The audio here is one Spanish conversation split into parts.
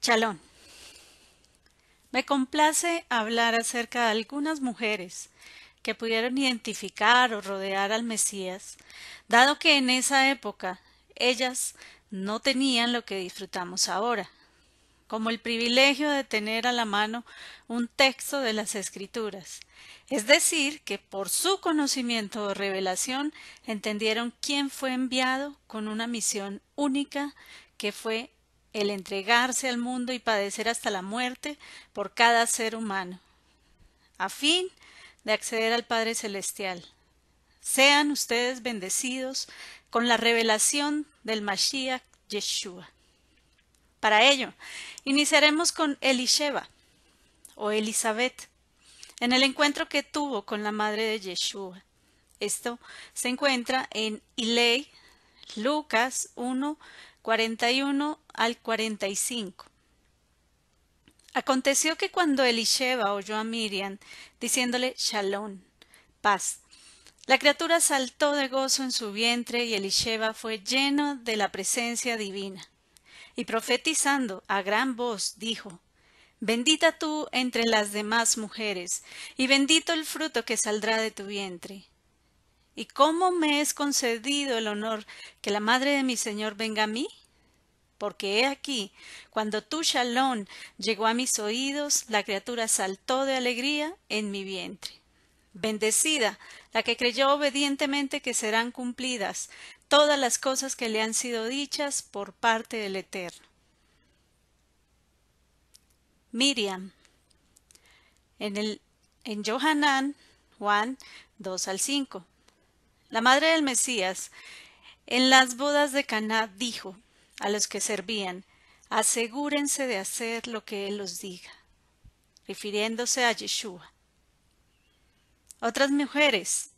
Chalón. Me complace hablar acerca de algunas mujeres que pudieron identificar o rodear al Mesías, dado que en esa época ellas no tenían lo que disfrutamos ahora, como el privilegio de tener a la mano un texto de las Escrituras, es decir, que por su conocimiento o revelación entendieron quién fue enviado con una misión única que fue el entregarse al mundo y padecer hasta la muerte por cada ser humano, a fin de acceder al Padre Celestial. Sean ustedes bendecidos con la revelación del Mashiach Yeshua. Para ello, iniciaremos con Elisheba o Elizabeth, en el encuentro que tuvo con la madre de Yeshua. Esto se encuentra en Ilei, Lucas 1, 41 al 45. Aconteció que cuando Elisheba oyó a Miriam diciéndole Shalom, paz, la criatura saltó de gozo en su vientre y Elisheba fue lleno de la presencia divina. Y profetizando a gran voz dijo Bendita tú entre las demás mujeres, y bendito el fruto que saldrá de tu vientre. ¿Y cómo me es concedido el honor que la madre de mi Señor venga a mí? Porque he aquí, cuando tu shalom llegó a mis oídos, la criatura saltó de alegría en mi vientre. Bendecida la que creyó obedientemente que serán cumplidas todas las cosas que le han sido dichas por parte del Eterno. Miriam. En, el, en Johanán, Juan 2 al 5. La madre del Mesías, en las bodas de Caná, dijo a los que servían, asegúrense de hacer lo que él os diga, refiriéndose a Yeshua. Otras mujeres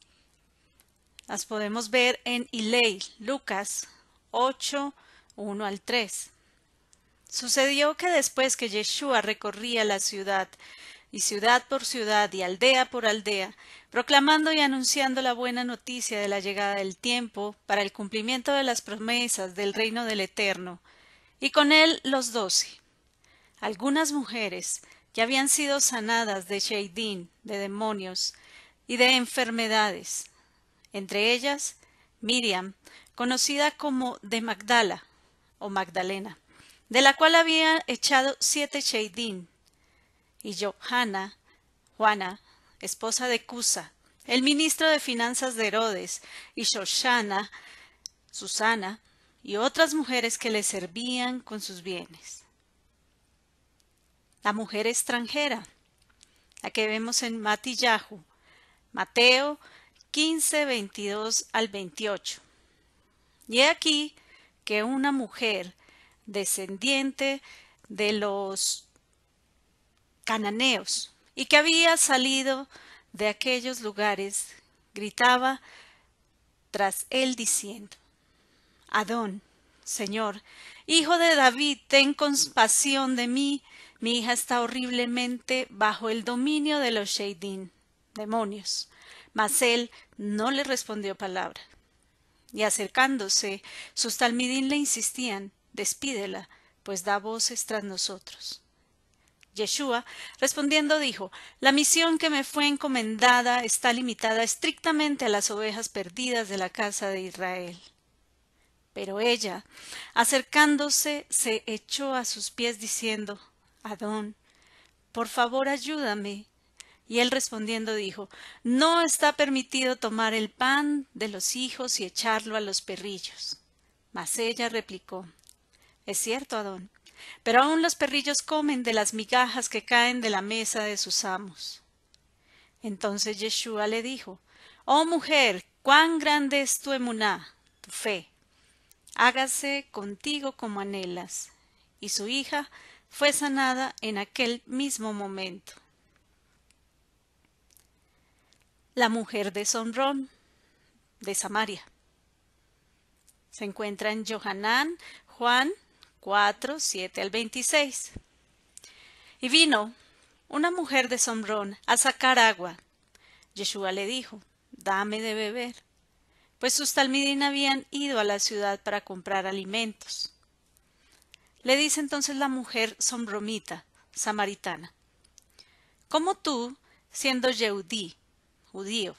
las podemos ver en Ilei, Lucas 8, 1 al 3. Sucedió que después que Yeshua recorría la ciudad, y ciudad por ciudad y aldea por aldea, proclamando y anunciando la buena noticia de la llegada del tiempo para el cumplimiento de las promesas del reino del Eterno, y con él los doce. Algunas mujeres que habían sido sanadas de Sheidín, de demonios y de enfermedades, entre ellas Miriam, conocida como de Magdala o Magdalena, de la cual había echado siete Sheidín, y Johanna, Juana, esposa de Cusa, el ministro de finanzas de Herodes, y Shoshana, Susana, y otras mujeres que le servían con sus bienes. La mujer extranjera, la que vemos en Matillahu, Mateo 15, 22 al 28. Y he aquí que una mujer descendiente de los cananeos y que había salido de aquellos lugares, gritaba tras él diciendo Adón, Señor, hijo de David, ten compasión de mí, mi hija está horriblemente bajo el dominio de los Sheidín, demonios. Mas él no le respondió palabra. Y acercándose, sus talmidín le insistían despídela, pues da voces tras nosotros. Yeshua, respondiendo, dijo La misión que me fue encomendada está limitada estrictamente a las ovejas perdidas de la casa de Israel. Pero ella, acercándose, se echó a sus pies diciendo Adón, por favor ayúdame. Y él respondiendo dijo No está permitido tomar el pan de los hijos y echarlo a los perrillos. Mas ella replicó es cierto, Adón. Pero aún los perrillos comen de las migajas que caen de la mesa de sus amos. Entonces Yeshua le dijo, Oh mujer, cuán grande es tu emuná, tu fe. Hágase contigo como anhelas. Y su hija fue sanada en aquel mismo momento. La mujer de Sonrón, de Samaria. Se encuentra en Johanán, Juan 4, 7 al 26. Y vino una mujer de Sombrón a sacar agua. Yeshua le dijo, dame de beber, pues sus talmidín habían ido a la ciudad para comprar alimentos. Le dice entonces la mujer sombromita, samaritana, ¿cómo tú, siendo Yehudí, judío,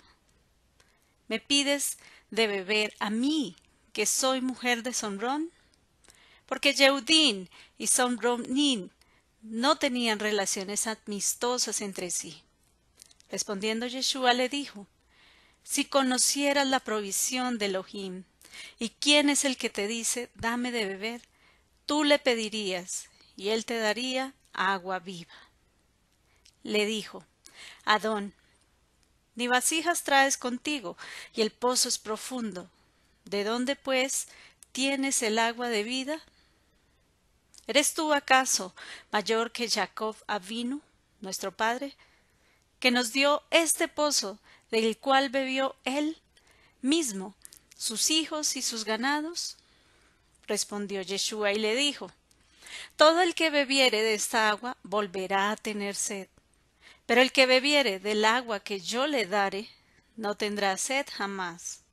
me pides de beber a mí, que soy mujer de Somrón? Porque Yehudín y Somronín no tenían relaciones amistosas entre sí. Respondiendo Yeshua le dijo, Si conocieras la provisión de Elohim, y quién es el que te dice, dame de beber, tú le pedirías, y él te daría agua viva. Le dijo, Adón, ni vasijas traes contigo, y el pozo es profundo. ¿De dónde, pues, tienes el agua de vida? ¿Eres tú acaso mayor que Jacob Avinu, nuestro padre, que nos dio este pozo del cual bebió él mismo, sus hijos y sus ganados? Respondió Yeshua y le dijo, Todo el que bebiere de esta agua volverá a tener sed, pero el que bebiere del agua que yo le dare, no tendrá sed jamás,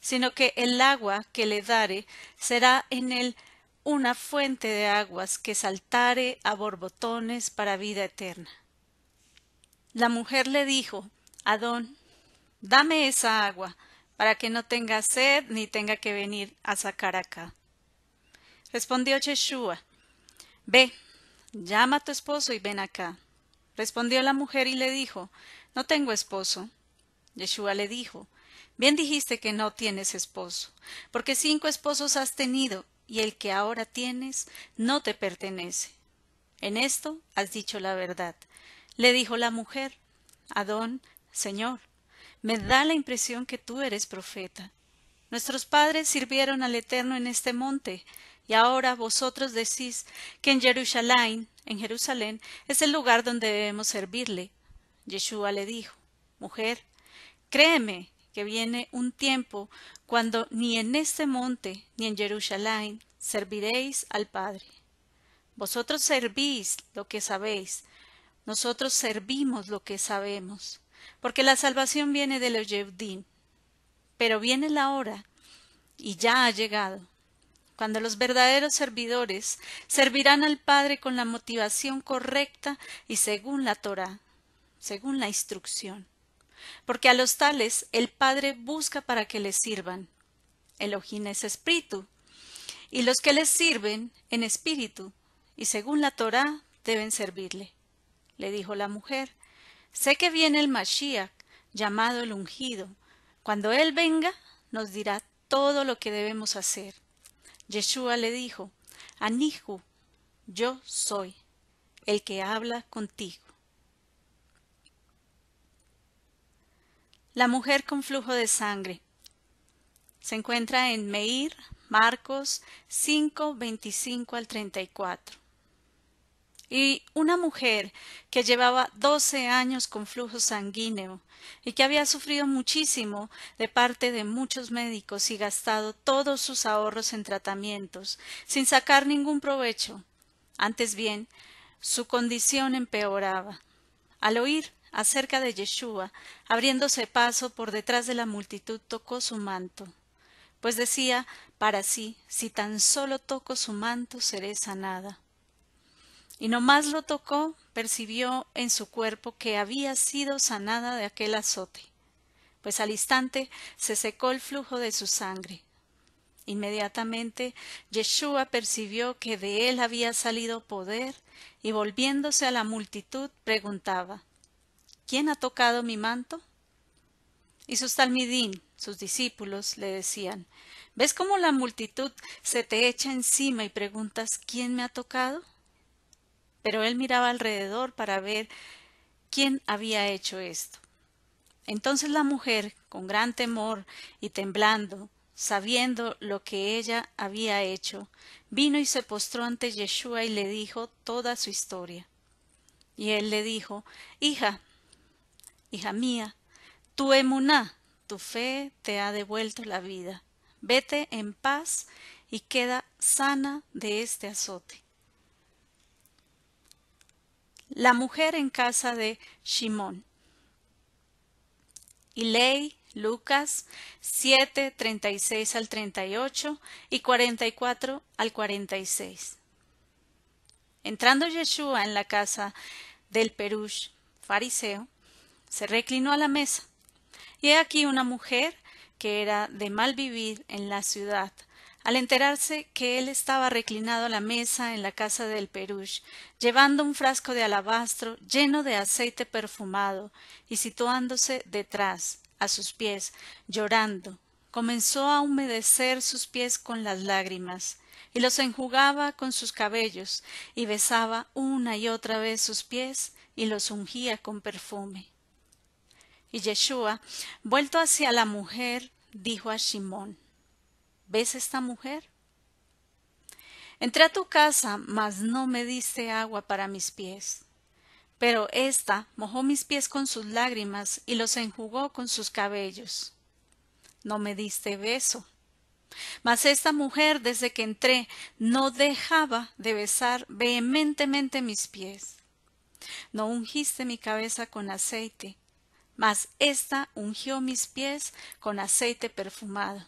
sino que el agua que le dare será en él una fuente de aguas que saltare a borbotones para vida eterna. La mujer le dijo, Adón, dame esa agua, para que no tenga sed ni tenga que venir a sacar acá. Respondió Yeshua, Ve, llama a tu esposo y ven acá. Respondió la mujer y le dijo, No tengo esposo. Yeshua le dijo, Bien dijiste que no tienes esposo, porque cinco esposos has tenido, y el que ahora tienes no te pertenece. En esto has dicho la verdad. Le dijo la mujer, Adón, Señor, me da la impresión que tú eres profeta. Nuestros padres sirvieron al Eterno en este monte, y ahora vosotros decís que en Jerusalén, en Jerusalén, es el lugar donde debemos servirle. Yeshua le dijo, Mujer, créeme que viene un tiempo cuando ni en este monte ni en Jerusalén serviréis al Padre. Vosotros servís lo que sabéis, nosotros servimos lo que sabemos, porque la salvación viene de los Yehudín. Pero viene la hora, y ya ha llegado, cuando los verdaderos servidores servirán al Padre con la motivación correcta y según la Torah, según la instrucción. Porque a los tales el Padre busca para que les sirvan. Elohim es espíritu, y los que les sirven en espíritu y según la Torah deben servirle. Le dijo la mujer, sé que viene el Mashiach, llamado el ungido. Cuando él venga, nos dirá todo lo que debemos hacer. Yeshua le dijo, Anihu, yo soy el que habla contigo. La mujer con flujo de sangre se encuentra en Meir, Marcos 5, 25 al 34. Y una mujer que llevaba doce años con flujo sanguíneo y que había sufrido muchísimo de parte de muchos médicos y gastado todos sus ahorros en tratamientos sin sacar ningún provecho. Antes bien, su condición empeoraba. Al oír acerca de Yeshua, abriéndose paso por detrás de la multitud, tocó su manto, pues decía para sí, si tan solo toco su manto seré sanada y no más lo tocó, percibió en su cuerpo que había sido sanada de aquel azote, pues al instante se secó el flujo de su sangre. Inmediatamente Yeshua percibió que de él había salido poder y volviéndose a la multitud preguntaba ¿Quién ha tocado mi manto? Y sus talmidín, sus discípulos, le decían ¿Ves cómo la multitud se te echa encima y preguntas ¿quién me ha tocado? pero él miraba alrededor para ver quién había hecho esto. Entonces la mujer, con gran temor y temblando, sabiendo lo que ella había hecho, vino y se postró ante Yeshua y le dijo toda su historia. Y él le dijo, Hija, hija mía, tu emuná, tu fe te ha devuelto la vida. Vete en paz y queda sana de este azote. La mujer en casa de Shimón. Y ley Lucas 7, 36 al 38 y 44 al 46. Entrando Yeshua en la casa del Perush, fariseo, se reclinó a la mesa. Y he aquí una mujer que era de mal vivir en la ciudad, al enterarse que él estaba reclinado a la mesa en la casa del Perush, llevando un frasco de alabastro lleno de aceite perfumado, y situándose detrás, a sus pies, llorando, comenzó a humedecer sus pies con las lágrimas, y los enjugaba con sus cabellos, y besaba una y otra vez sus pies, y los ungía con perfume. Y Yeshua, vuelto hacia la mujer, dijo a Simón ¿Ves esta mujer? Entré a tu casa, mas no me diste agua para mis pies. Pero ésta mojó mis pies con sus lágrimas y los enjugó con sus cabellos. No me diste beso. Mas esta mujer, desde que entré, no dejaba de besar vehementemente mis pies. No ungiste mi cabeza con aceite, mas ésta ungió mis pies con aceite perfumado.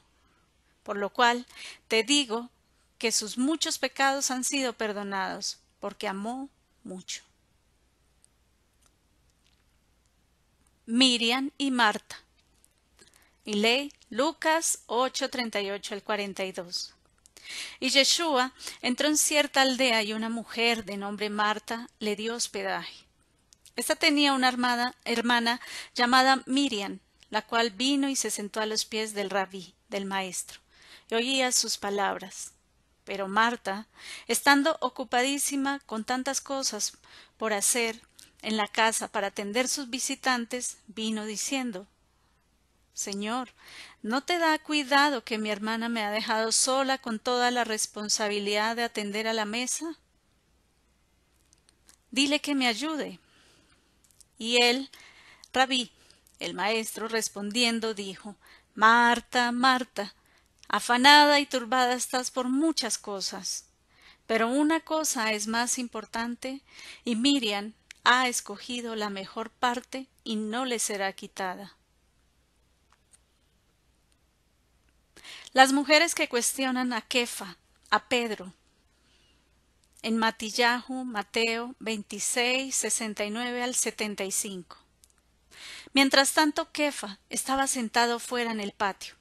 Por lo cual te digo que sus muchos pecados han sido perdonados, porque amó mucho. Miriam y Marta. Y ley Lucas 8:38 al 42. Y Yeshua entró en cierta aldea y una mujer de nombre Marta le dio hospedaje. Esta tenía una armada, hermana llamada Miriam, la cual vino y se sentó a los pies del rabí, del maestro, y oía sus palabras. Pero Marta, estando ocupadísima con tantas cosas por hacer en la casa para atender sus visitantes, vino diciendo Señor, ¿no te da cuidado que mi hermana me ha dejado sola con toda la responsabilidad de atender a la mesa? Dile que me ayude. Y él, Rabí, el maestro, respondiendo, dijo Marta, Marta, afanada y turbada estás por muchas cosas, pero una cosa es más importante, y Miriam ha escogido la mejor parte y no le será quitada. Las mujeres que cuestionan a Kefa, a Pedro, en Matillahu, Mateo 26, 69 al 75. Mientras tanto, Kefa estaba sentado fuera en el patio,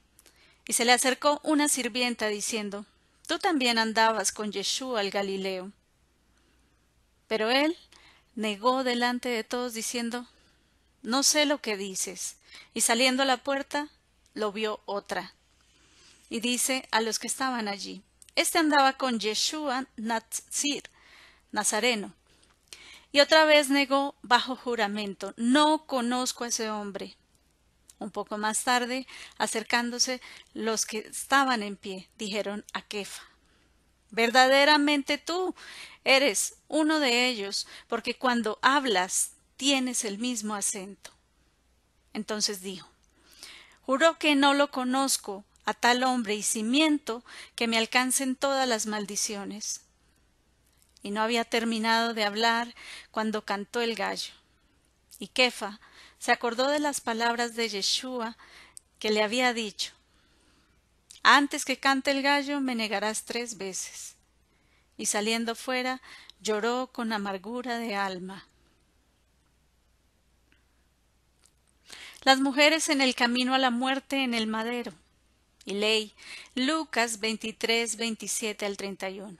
y se le acercó una sirvienta diciendo, Tú también andabas con Yeshua el Galileo. Pero él negó delante de todos diciendo, No sé lo que dices. Y saliendo a la puerta, lo vio otra. Y dice a los que estaban allí, este andaba con Yeshua Nazir, Nazareno. Y otra vez negó bajo juramento, no conozco a ese hombre. Un poco más tarde, acercándose los que estaban en pie, dijeron a Kefa, verdaderamente tú eres uno de ellos, porque cuando hablas tienes el mismo acento. Entonces dijo, juro que no lo conozco a tal hombre y cimiento que me alcancen todas las maldiciones. Y no había terminado de hablar cuando cantó el gallo. Y Kefa se acordó de las palabras de Yeshua que le había dicho Antes que cante el gallo me negarás tres veces. Y saliendo fuera lloró con amargura de alma. Las mujeres en el camino a la muerte en el madero y ley. Lucas 23, 27 al 31.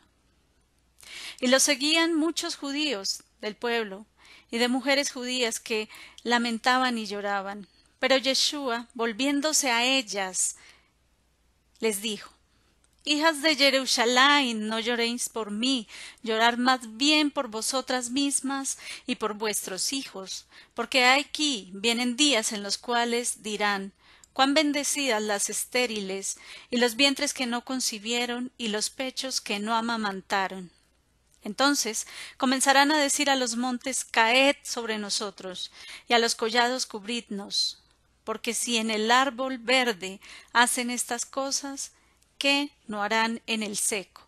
Y lo seguían muchos judíos del pueblo y de mujeres judías que lamentaban y lloraban. Pero Yeshua, volviéndose a ellas, les dijo Hijas de Jerusalén, no lloréis por mí, llorar más bien por vosotras mismas y por vuestros hijos, porque aquí vienen días en los cuales dirán cuán bendecidas las estériles, y los vientres que no concibieron, y los pechos que no amamantaron. Entonces comenzarán a decir a los montes Caed sobre nosotros, y a los collados cubridnos, porque si en el árbol verde hacen estas cosas, ¿qué no harán en el seco?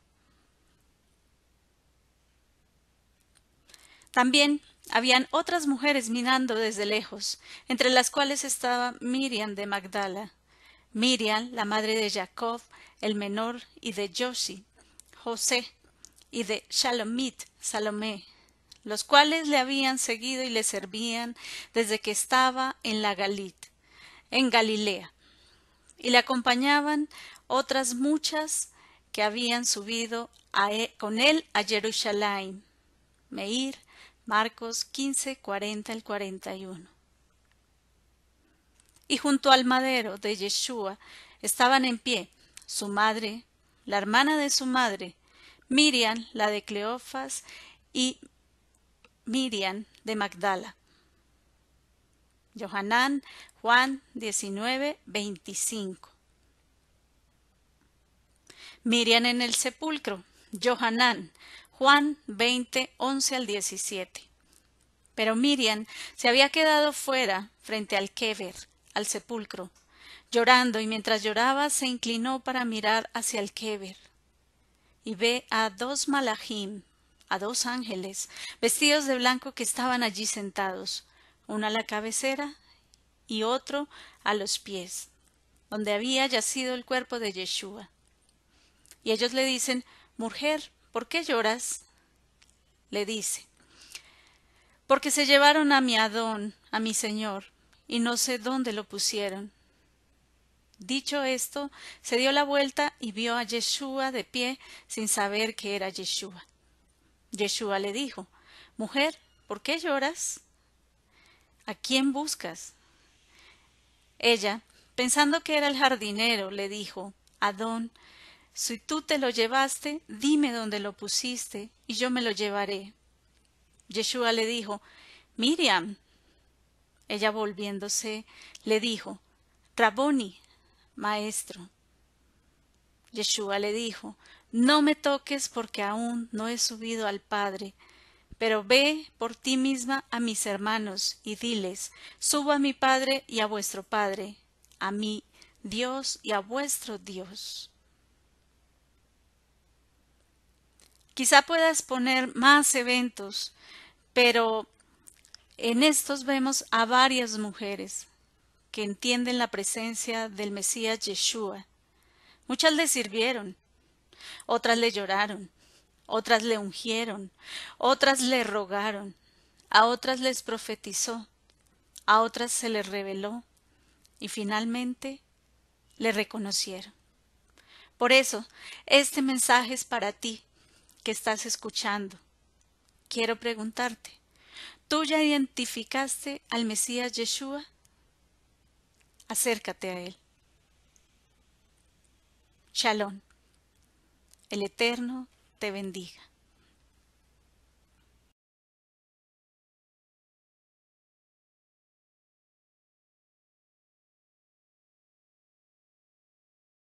También habían otras mujeres mirando desde lejos, entre las cuales estaba Miriam de Magdala, Miriam, la madre de Jacob, el menor, y de Josi, José, y de Shalomit, Salomé, los cuales le habían seguido y le servían desde que estaba en la Galit, en Galilea. Y le acompañaban otras muchas que habían subido e, con él a Jerusalén. Meir, Marcos 15, 40 al 41. Y junto al madero de Yeshua estaban en pie su madre, la hermana de su madre, Miriam, la de Cleofas, y Miriam de Magdala. Johanán, Juan 19, 25. Miriam en el sepulcro. Johanán, Juan 20, 11 al 17. Pero Miriam se había quedado fuera, frente al Keber, al sepulcro, llorando, y mientras lloraba se inclinó para mirar hacia el Keber. Y ve a dos malachim, a dos ángeles, vestidos de blanco que estaban allí sentados, uno a la cabecera y otro a los pies, donde había yacido el cuerpo de Yeshua. Y ellos le dicen, Mujer, ¿por qué lloras? Le dice, Porque se llevaron a mi Adón, a mi Señor, y no sé dónde lo pusieron. Dicho esto, se dio la vuelta y vio a Yeshua de pie sin saber que era Yeshua. Yeshua le dijo, Mujer, ¿por qué lloras? ¿A quién buscas? Ella, pensando que era el jardinero, le dijo, Adón, si tú te lo llevaste, dime dónde lo pusiste, y yo me lo llevaré. Yeshua le dijo, Miriam. Ella volviéndose, le dijo, Raboni, maestro. Yeshua le dijo, No me toques porque aún no he subido al Padre, pero ve por ti misma a mis hermanos y diles, Subo a mi Padre y a vuestro Padre, a mi Dios y a vuestro Dios. Quizá puedas poner más eventos, pero en estos vemos a varias mujeres que entienden la presencia del Mesías Yeshua. Muchas le sirvieron, otras le lloraron, otras le ungieron, otras le rogaron, a otras les profetizó, a otras se les reveló y finalmente le reconocieron. Por eso, este mensaje es para ti, que estás escuchando, quiero preguntarte, ¿tú ya identificaste al Mesías Yeshua? Acércate a él. Shalom. El Eterno te bendiga.